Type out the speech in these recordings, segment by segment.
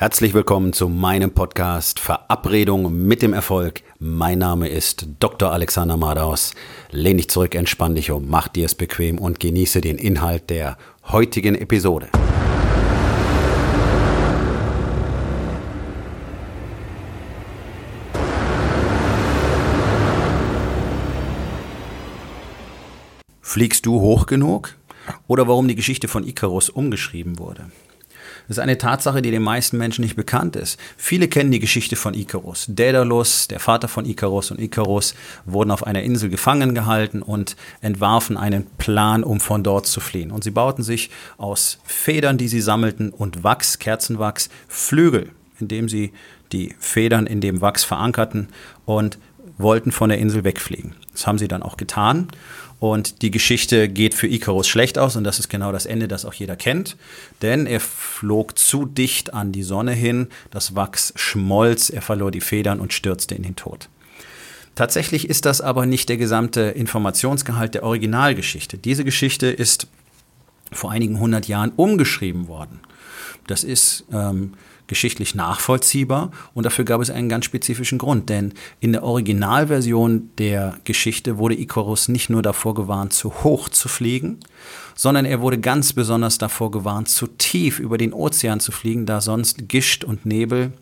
Herzlich willkommen zu meinem Podcast Verabredung mit dem Erfolg. Mein Name ist Dr. Alexander Madaus. Lehn dich zurück, entspann dich um, mach dir es bequem und genieße den Inhalt der heutigen Episode. Fliegst du hoch genug? Oder warum die Geschichte von Icarus umgeschrieben wurde? Das ist eine Tatsache, die den meisten Menschen nicht bekannt ist. Viele kennen die Geschichte von Icarus. Daedalus, der Vater von Icarus und Icarus wurden auf einer Insel gefangen gehalten und entwarfen einen Plan, um von dort zu fliehen. Und sie bauten sich aus Federn, die sie sammelten, und Wachs, Kerzenwachs, Flügel, indem sie die Federn in dem Wachs verankerten und wollten von der Insel wegfliegen. Das haben sie dann auch getan. Und die Geschichte geht für Icarus schlecht aus und das ist genau das Ende, das auch jeder kennt. Denn er flog zu dicht an die Sonne hin, das Wachs schmolz, er verlor die Federn und stürzte in den Tod. Tatsächlich ist das aber nicht der gesamte Informationsgehalt der Originalgeschichte. Diese Geschichte ist vor einigen hundert Jahren umgeschrieben worden. Das ist ähm, geschichtlich nachvollziehbar und dafür gab es einen ganz spezifischen Grund, denn in der Originalversion der Geschichte wurde Icarus nicht nur davor gewarnt, zu hoch zu fliegen, sondern er wurde ganz besonders davor gewarnt, zu tief über den Ozean zu fliegen, da sonst Gischt und Nebel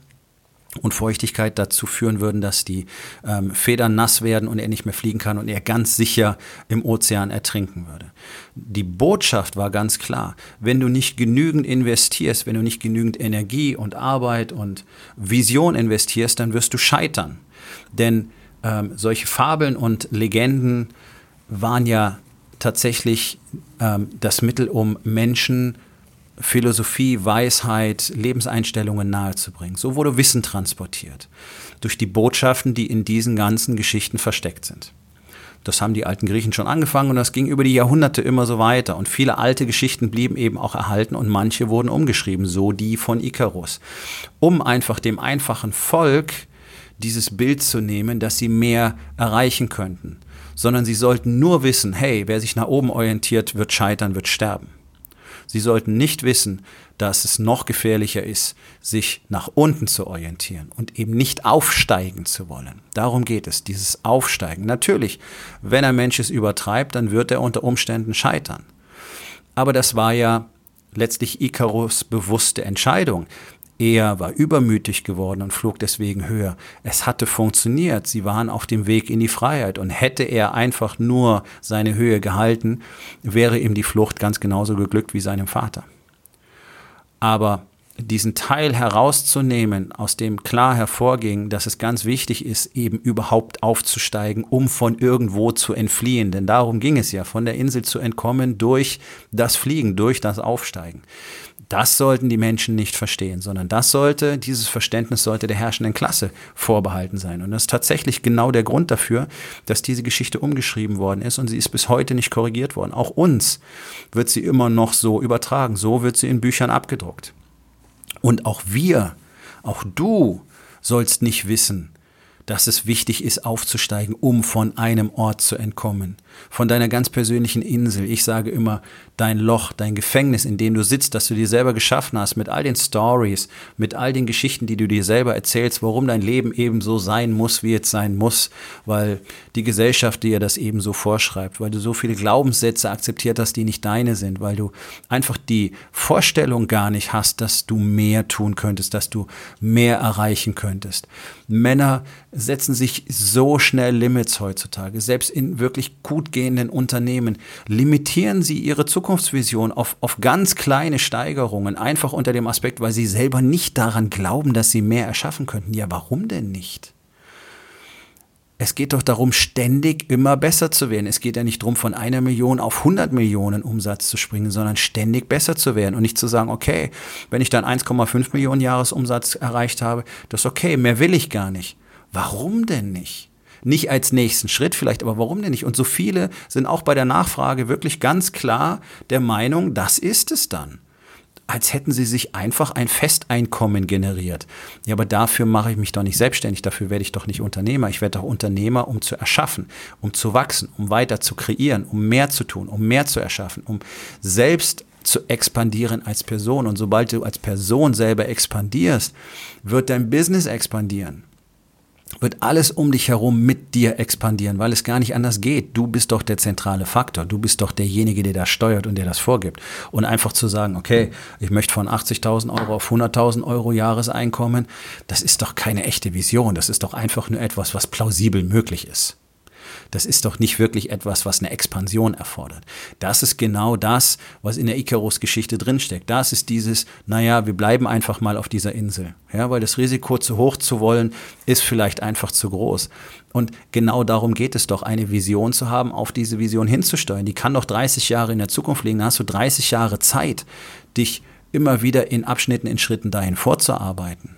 und Feuchtigkeit dazu führen würden, dass die ähm, Federn nass werden und er nicht mehr fliegen kann und er ganz sicher im Ozean ertrinken würde. Die Botschaft war ganz klar, wenn du nicht genügend investierst, wenn du nicht genügend Energie und Arbeit und Vision investierst, dann wirst du scheitern. Denn ähm, solche Fabeln und Legenden waren ja tatsächlich ähm, das Mittel, um Menschen Philosophie, Weisheit, Lebenseinstellungen nahezubringen. So wurde Wissen transportiert durch die Botschaften, die in diesen ganzen Geschichten versteckt sind. Das haben die alten Griechen schon angefangen und das ging über die Jahrhunderte immer so weiter. Und viele alte Geschichten blieben eben auch erhalten und manche wurden umgeschrieben, so die von Icarus, um einfach dem einfachen Volk dieses Bild zu nehmen, dass sie mehr erreichen könnten. Sondern sie sollten nur wissen, hey, wer sich nach oben orientiert, wird scheitern, wird sterben. Sie sollten nicht wissen, dass es noch gefährlicher ist, sich nach unten zu orientieren und eben nicht aufsteigen zu wollen. Darum geht es, dieses Aufsteigen. Natürlich, wenn ein Mensch es übertreibt, dann wird er unter Umständen scheitern. Aber das war ja letztlich Icarus bewusste Entscheidung. Er war übermütig geworden und flog deswegen höher. Es hatte funktioniert. Sie waren auf dem Weg in die Freiheit. Und hätte er einfach nur seine Höhe gehalten, wäre ihm die Flucht ganz genauso geglückt wie seinem Vater. Aber diesen Teil herauszunehmen, aus dem klar hervorging, dass es ganz wichtig ist, eben überhaupt aufzusteigen, um von irgendwo zu entfliehen. Denn darum ging es ja, von der Insel zu entkommen durch das Fliegen, durch das Aufsteigen. Das sollten die Menschen nicht verstehen, sondern das sollte, dieses Verständnis sollte der herrschenden Klasse vorbehalten sein. Und das ist tatsächlich genau der Grund dafür, dass diese Geschichte umgeschrieben worden ist und sie ist bis heute nicht korrigiert worden. Auch uns wird sie immer noch so übertragen. So wird sie in Büchern abgedruckt. Und auch wir, auch du sollst nicht wissen, dass es wichtig ist, aufzusteigen, um von einem Ort zu entkommen, von deiner ganz persönlichen Insel. Ich sage immer, dein Loch, dein Gefängnis, in dem du sitzt, das du dir selber geschaffen hast, mit all den Stories, mit all den Geschichten, die du dir selber erzählst, warum dein Leben eben so sein muss, wie es sein muss, weil die Gesellschaft dir das eben so vorschreibt, weil du so viele Glaubenssätze akzeptiert hast, die nicht deine sind, weil du einfach die Vorstellung gar nicht hast, dass du mehr tun könntest, dass du mehr erreichen könntest. Männer setzen sich so schnell Limits heutzutage, selbst in wirklich gut gehenden Unternehmen, limitieren sie ihre Zukunftsvision auf, auf ganz kleine Steigerungen, einfach unter dem Aspekt, weil sie selber nicht daran glauben, dass sie mehr erschaffen könnten. Ja, warum denn nicht? Es geht doch darum, ständig immer besser zu werden. Es geht ja nicht darum, von einer Million auf 100 Millionen Umsatz zu springen, sondern ständig besser zu werden und nicht zu sagen, okay, wenn ich dann 1,5 Millionen Jahresumsatz erreicht habe, das ist okay, mehr will ich gar nicht. Warum denn nicht? Nicht als nächsten Schritt vielleicht, aber warum denn nicht? Und so viele sind auch bei der Nachfrage wirklich ganz klar der Meinung, das ist es dann als hätten sie sich einfach ein Festeinkommen generiert. Ja, aber dafür mache ich mich doch nicht selbstständig, dafür werde ich doch nicht Unternehmer. Ich werde doch Unternehmer, um zu erschaffen, um zu wachsen, um weiter zu kreieren, um mehr zu tun, um mehr zu erschaffen, um selbst zu expandieren als Person. Und sobald du als Person selber expandierst, wird dein Business expandieren wird alles um dich herum mit dir expandieren, weil es gar nicht anders geht. Du bist doch der zentrale Faktor. Du bist doch derjenige, der das steuert und der das vorgibt. Und einfach zu sagen, okay, ich möchte von 80.000 Euro auf 100.000 Euro Jahreseinkommen, das ist doch keine echte Vision. Das ist doch einfach nur etwas, was plausibel möglich ist. Das ist doch nicht wirklich etwas, was eine Expansion erfordert. Das ist genau das, was in der Icarus-Geschichte drinsteckt. Das ist dieses, naja, wir bleiben einfach mal auf dieser Insel. Ja, weil das Risiko zu hoch zu wollen, ist vielleicht einfach zu groß. Und genau darum geht es doch, eine Vision zu haben, auf diese Vision hinzusteuern. Die kann doch 30 Jahre in der Zukunft liegen. Da hast du 30 Jahre Zeit, dich immer wieder in Abschnitten, in Schritten dahin vorzuarbeiten.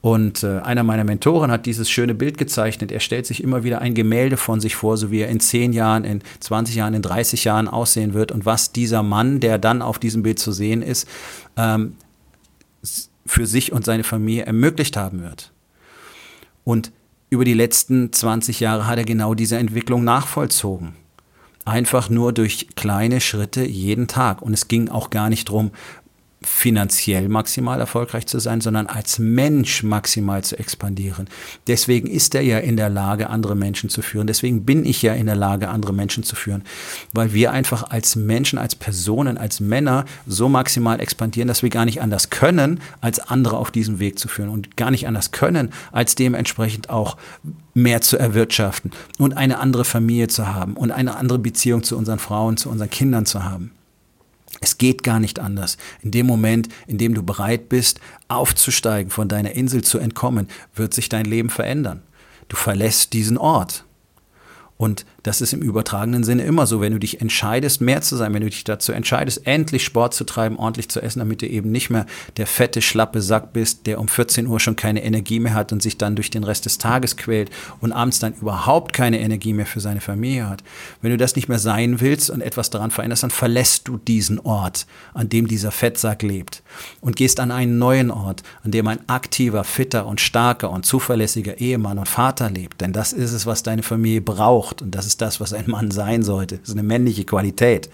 Und äh, einer meiner Mentoren hat dieses schöne Bild gezeichnet. Er stellt sich immer wieder ein Gemälde von sich vor, so wie er in 10 Jahren, in 20 Jahren, in 30 Jahren aussehen wird und was dieser Mann, der dann auf diesem Bild zu sehen ist, ähm, für sich und seine Familie ermöglicht haben wird. Und über die letzten 20 Jahre hat er genau diese Entwicklung nachvollzogen. Einfach nur durch kleine Schritte jeden Tag. Und es ging auch gar nicht darum, finanziell maximal erfolgreich zu sein, sondern als Mensch maximal zu expandieren. Deswegen ist er ja in der Lage, andere Menschen zu führen. Deswegen bin ich ja in der Lage, andere Menschen zu führen, weil wir einfach als Menschen, als Personen, als Männer so maximal expandieren, dass wir gar nicht anders können, als andere auf diesem Weg zu führen und gar nicht anders können, als dementsprechend auch mehr zu erwirtschaften und eine andere Familie zu haben und eine andere Beziehung zu unseren Frauen, zu unseren Kindern zu haben. Es geht gar nicht anders. In dem Moment, in dem du bereit bist, aufzusteigen, von deiner Insel zu entkommen, wird sich dein Leben verändern. Du verlässt diesen Ort. Und das ist im übertragenen Sinne immer so, wenn du dich entscheidest, mehr zu sein, wenn du dich dazu entscheidest, endlich Sport zu treiben, ordentlich zu essen, damit du eben nicht mehr der fette, schlappe Sack bist, der um 14 Uhr schon keine Energie mehr hat und sich dann durch den Rest des Tages quält und abends dann überhaupt keine Energie mehr für seine Familie hat. Wenn du das nicht mehr sein willst und etwas daran veränderst, dann verlässt du diesen Ort, an dem dieser Fettsack lebt und gehst an einen neuen Ort, an dem ein aktiver, fitter und starker und zuverlässiger Ehemann und Vater lebt. Denn das ist es, was deine Familie braucht und das ist das, was ein Mann sein sollte. Das ist eine männliche Qualität,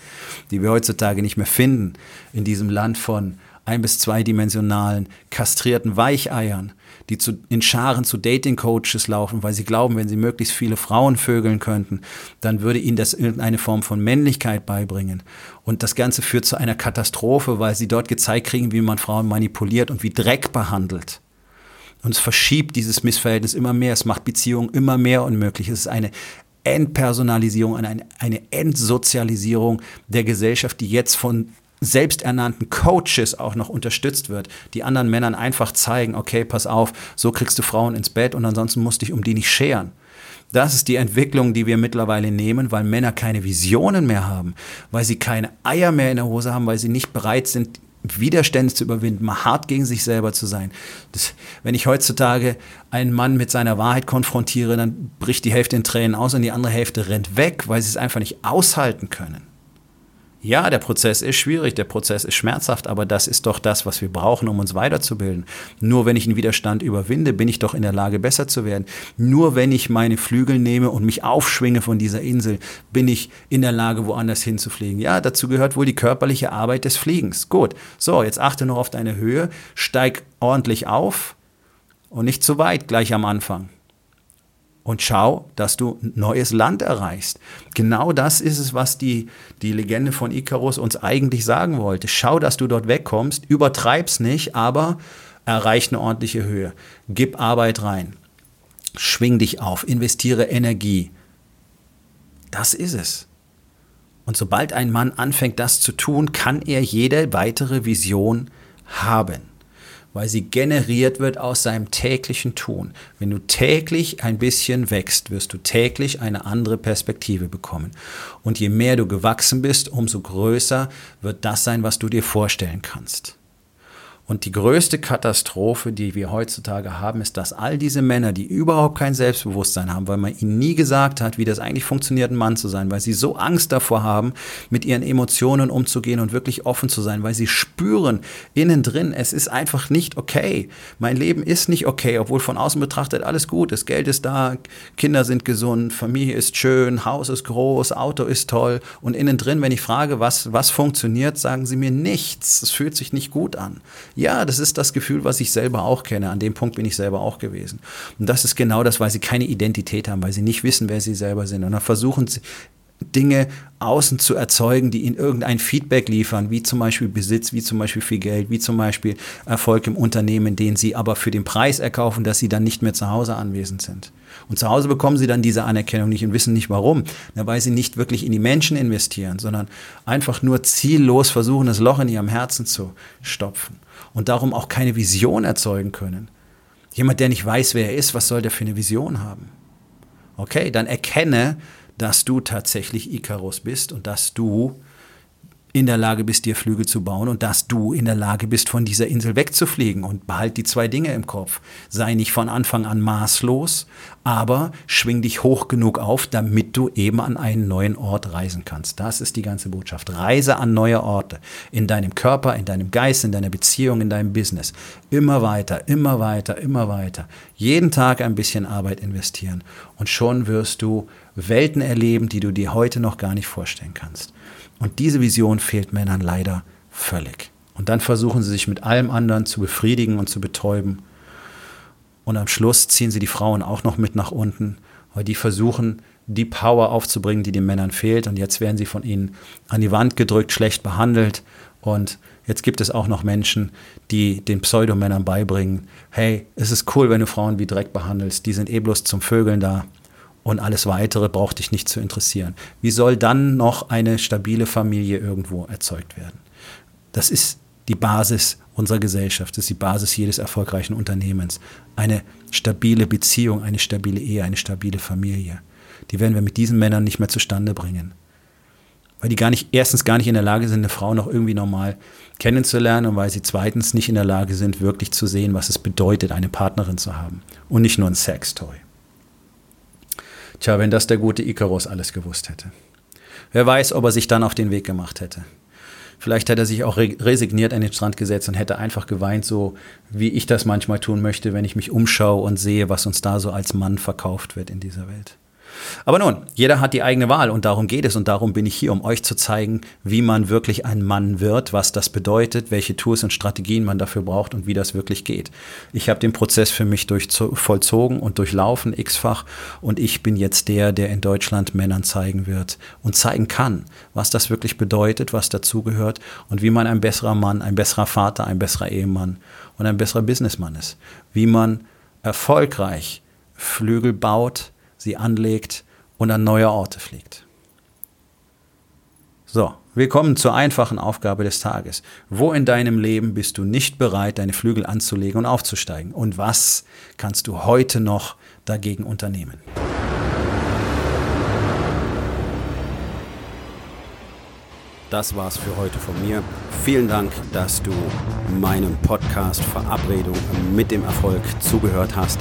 die wir heutzutage nicht mehr finden in diesem Land von ein- bis zweidimensionalen, kastrierten Weicheiern, die zu, in Scharen zu Dating-Coaches laufen, weil sie glauben, wenn sie möglichst viele Frauen vögeln könnten, dann würde ihnen das irgendeine Form von Männlichkeit beibringen. Und das Ganze führt zu einer Katastrophe, weil sie dort gezeigt kriegen, wie man Frauen manipuliert und wie Dreck behandelt. Und es verschiebt dieses Missverhältnis immer mehr. Es macht Beziehungen immer mehr unmöglich. Es ist eine Entpersonalisierung, eine, eine Entsozialisierung der Gesellschaft, die jetzt von selbsternannten Coaches auch noch unterstützt wird, die anderen Männern einfach zeigen, okay, pass auf, so kriegst du Frauen ins Bett und ansonsten musst du dich um die nicht scheren. Das ist die Entwicklung, die wir mittlerweile nehmen, weil Männer keine Visionen mehr haben, weil sie keine Eier mehr in der Hose haben, weil sie nicht bereit sind, Widerstände zu überwinden, mal hart gegen sich selber zu sein. Das, wenn ich heutzutage einen Mann mit seiner Wahrheit konfrontiere, dann bricht die Hälfte in Tränen aus und die andere Hälfte rennt weg, weil sie es einfach nicht aushalten können. Ja, der Prozess ist schwierig, der Prozess ist schmerzhaft, aber das ist doch das, was wir brauchen, um uns weiterzubilden. Nur wenn ich einen Widerstand überwinde, bin ich doch in der Lage, besser zu werden. Nur wenn ich meine Flügel nehme und mich aufschwinge von dieser Insel, bin ich in der Lage, woanders hinzufliegen. Ja, dazu gehört wohl die körperliche Arbeit des Fliegens. Gut, so, jetzt achte noch auf deine Höhe, steig ordentlich auf und nicht zu weit gleich am Anfang und schau, dass du neues Land erreichst. Genau das ist es, was die, die Legende von Icarus uns eigentlich sagen wollte. Schau, dass du dort wegkommst, übertreib's nicht, aber erreich eine ordentliche Höhe. Gib Arbeit rein. Schwing dich auf, investiere Energie. Das ist es. Und sobald ein Mann anfängt, das zu tun, kann er jede weitere Vision haben weil sie generiert wird aus seinem täglichen Tun. Wenn du täglich ein bisschen wächst, wirst du täglich eine andere Perspektive bekommen. Und je mehr du gewachsen bist, umso größer wird das sein, was du dir vorstellen kannst. Und die größte Katastrophe, die wir heutzutage haben, ist, dass all diese Männer, die überhaupt kein Selbstbewusstsein haben, weil man ihnen nie gesagt hat, wie das eigentlich funktioniert, ein Mann zu sein, weil sie so Angst davor haben, mit ihren Emotionen umzugehen und wirklich offen zu sein, weil sie spüren innen drin, es ist einfach nicht okay. Mein Leben ist nicht okay, obwohl von außen betrachtet alles gut ist. Geld ist da, Kinder sind gesund, Familie ist schön, Haus ist groß, Auto ist toll. Und innen drin, wenn ich frage, was, was funktioniert, sagen sie mir nichts. Es fühlt sich nicht gut an. Ja, das ist das Gefühl, was ich selber auch kenne. An dem Punkt bin ich selber auch gewesen. Und das ist genau das, weil sie keine Identität haben, weil sie nicht wissen, wer sie selber sind. Und dann versuchen sie, Dinge außen zu erzeugen, die ihnen irgendein Feedback liefern, wie zum Beispiel Besitz, wie zum Beispiel viel Geld, wie zum Beispiel Erfolg im Unternehmen, den sie aber für den Preis erkaufen, dass sie dann nicht mehr zu Hause anwesend sind. Und zu Hause bekommen sie dann diese Anerkennung nicht und wissen nicht warum, weil sie nicht wirklich in die Menschen investieren, sondern einfach nur ziellos versuchen, das Loch in ihrem Herzen zu stopfen und darum auch keine Vision erzeugen können. Jemand, der nicht weiß, wer er ist, was soll der für eine Vision haben? Okay, dann erkenne, dass du tatsächlich Icarus bist und dass du in der Lage bist, dir Flügel zu bauen und dass du in der Lage bist, von dieser Insel wegzufliegen. Und behalt die zwei Dinge im Kopf. Sei nicht von Anfang an maßlos, aber schwing dich hoch genug auf, damit du eben an einen neuen Ort reisen kannst. Das ist die ganze Botschaft. Reise an neue Orte. In deinem Körper, in deinem Geist, in deiner Beziehung, in deinem Business. Immer weiter, immer weiter, immer weiter. Jeden Tag ein bisschen Arbeit investieren. Und schon wirst du Welten erleben, die du dir heute noch gar nicht vorstellen kannst. Und diese Vision fehlt Männern leider völlig. Und dann versuchen sie sich mit allem anderen zu befriedigen und zu betäuben. Und am Schluss ziehen sie die Frauen auch noch mit nach unten, weil die versuchen, die Power aufzubringen, die den Männern fehlt. Und jetzt werden sie von ihnen an die Wand gedrückt, schlecht behandelt. Und jetzt gibt es auch noch Menschen, die den Pseudomännern beibringen, hey, es ist cool, wenn du Frauen wie Dreck behandelst, die sind eh bloß zum Vögeln da und alles Weitere braucht dich nicht zu interessieren. Wie soll dann noch eine stabile Familie irgendwo erzeugt werden? Das ist die Basis unserer Gesellschaft, das ist die Basis jedes erfolgreichen Unternehmens. Eine stabile Beziehung, eine stabile Ehe, eine stabile Familie. Die werden wir mit diesen Männern nicht mehr zustande bringen. Weil die gar nicht, erstens gar nicht in der Lage sind, eine Frau noch irgendwie normal kennenzulernen und weil sie zweitens nicht in der Lage sind, wirklich zu sehen, was es bedeutet, eine Partnerin zu haben. Und nicht nur ein Sextoy. Tja, wenn das der gute Icarus alles gewusst hätte. Wer weiß, ob er sich dann auf den Weg gemacht hätte. Vielleicht hätte er sich auch resigniert an den Strand gesetzt und hätte einfach geweint, so wie ich das manchmal tun möchte, wenn ich mich umschaue und sehe, was uns da so als Mann verkauft wird in dieser Welt. Aber nun, jeder hat die eigene Wahl und darum geht es und darum bin ich hier, um euch zu zeigen, wie man wirklich ein Mann wird, was das bedeutet, welche Tools und Strategien man dafür braucht und wie das wirklich geht. Ich habe den Prozess für mich durch, vollzogen und durchlaufen, x-fach, und ich bin jetzt der, der in Deutschland Männern zeigen wird und zeigen kann, was das wirklich bedeutet, was dazugehört und wie man ein besserer Mann, ein besserer Vater, ein besserer Ehemann und ein besserer Businessmann ist. Wie man erfolgreich Flügel baut, sie anlegt und an neue Orte fliegt. So, willkommen zur einfachen Aufgabe des Tages. Wo in deinem Leben bist du nicht bereit, deine Flügel anzulegen und aufzusteigen? Und was kannst du heute noch dagegen unternehmen? Das war's für heute von mir. Vielen Dank, dass du meinem Podcast Verabredung mit dem Erfolg zugehört hast.